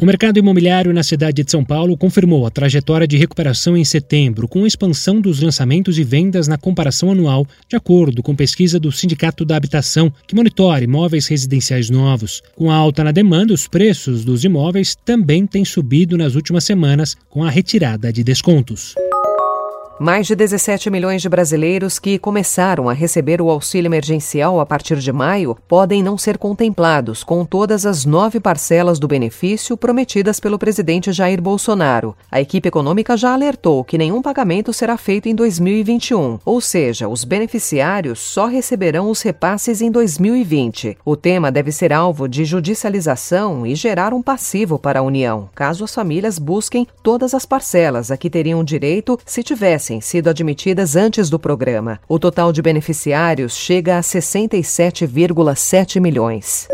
O mercado imobiliário na cidade de São Paulo confirmou a trajetória de recuperação em setembro, com expansão dos lançamentos e vendas na comparação anual, de acordo com pesquisa do Sindicato da Habitação, que monitora imóveis residenciais novos. Com a alta na demanda, os preços dos imóveis também têm subido nas últimas semanas, com a retirada de descontos. Mais de 17 milhões de brasileiros que começaram a receber o auxílio emergencial a partir de maio podem não ser contemplados com todas as nove parcelas do benefício prometidas pelo presidente Jair Bolsonaro. A equipe econômica já alertou que nenhum pagamento será feito em 2021, ou seja, os beneficiários só receberão os repasses em 2020. O tema deve ser alvo de judicialização e gerar um passivo para a União, caso as famílias busquem todas as parcelas a que teriam direito se tivessem tivessem sido admitidas antes do programa. O total de beneficiários chega a 67,7 milhões.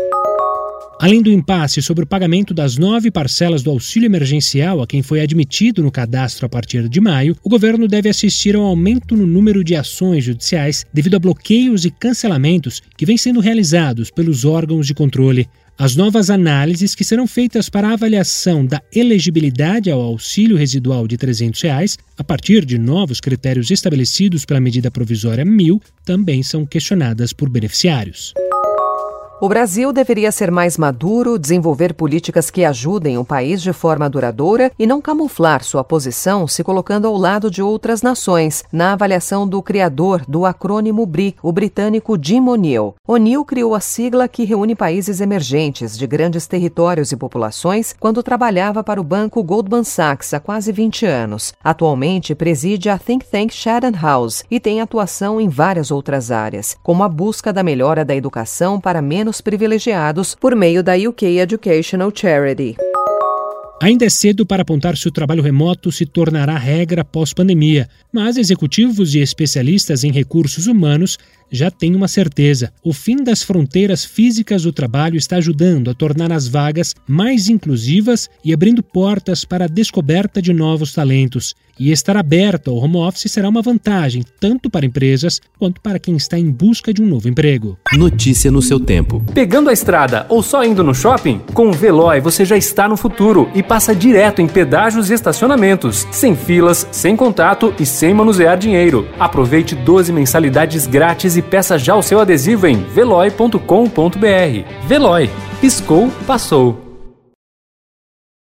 Além do impasse sobre o pagamento das nove parcelas do auxílio emergencial a quem foi admitido no cadastro a partir de maio, o governo deve assistir ao aumento no número de ações judiciais devido a bloqueios e cancelamentos que vêm sendo realizados pelos órgãos de controle. As novas análises que serão feitas para a avaliação da elegibilidade ao auxílio residual de 300 reais, a partir de novos critérios estabelecidos pela medida provisória 1000, também são questionadas por beneficiários. O Brasil deveria ser mais maduro, desenvolver políticas que ajudem o país de forma duradoura e não camuflar sua posição se colocando ao lado de outras nações, na avaliação do criador do acrônimo BRI, o britânico Jim O'Neill. O'Neill criou a sigla que reúne países emergentes de grandes territórios e populações quando trabalhava para o banco Goldman Sachs há quase 20 anos. Atualmente preside a think tank Chatham House e tem atuação em várias outras áreas, como a busca da melhora da educação para menos privilegiados por meio da UK Educational Charity. Ainda é cedo para apontar se o trabalho remoto se tornará regra pós-pandemia, mas executivos e especialistas em recursos humanos já têm uma certeza: o fim das fronteiras físicas do trabalho está ajudando a tornar as vagas mais inclusivas e abrindo portas para a descoberta de novos talentos. E estar aberto ao home office será uma vantagem tanto para empresas quanto para quem está em busca de um novo emprego. Notícia no seu tempo. Pegando a estrada ou só indo no shopping? Com o Veloy você já está no futuro e passa direto em pedágios e estacionamentos, sem filas, sem contato e sem manusear dinheiro. Aproveite 12 mensalidades grátis e peça já o seu adesivo em veloy.com.br. Veloy, piscou, passou.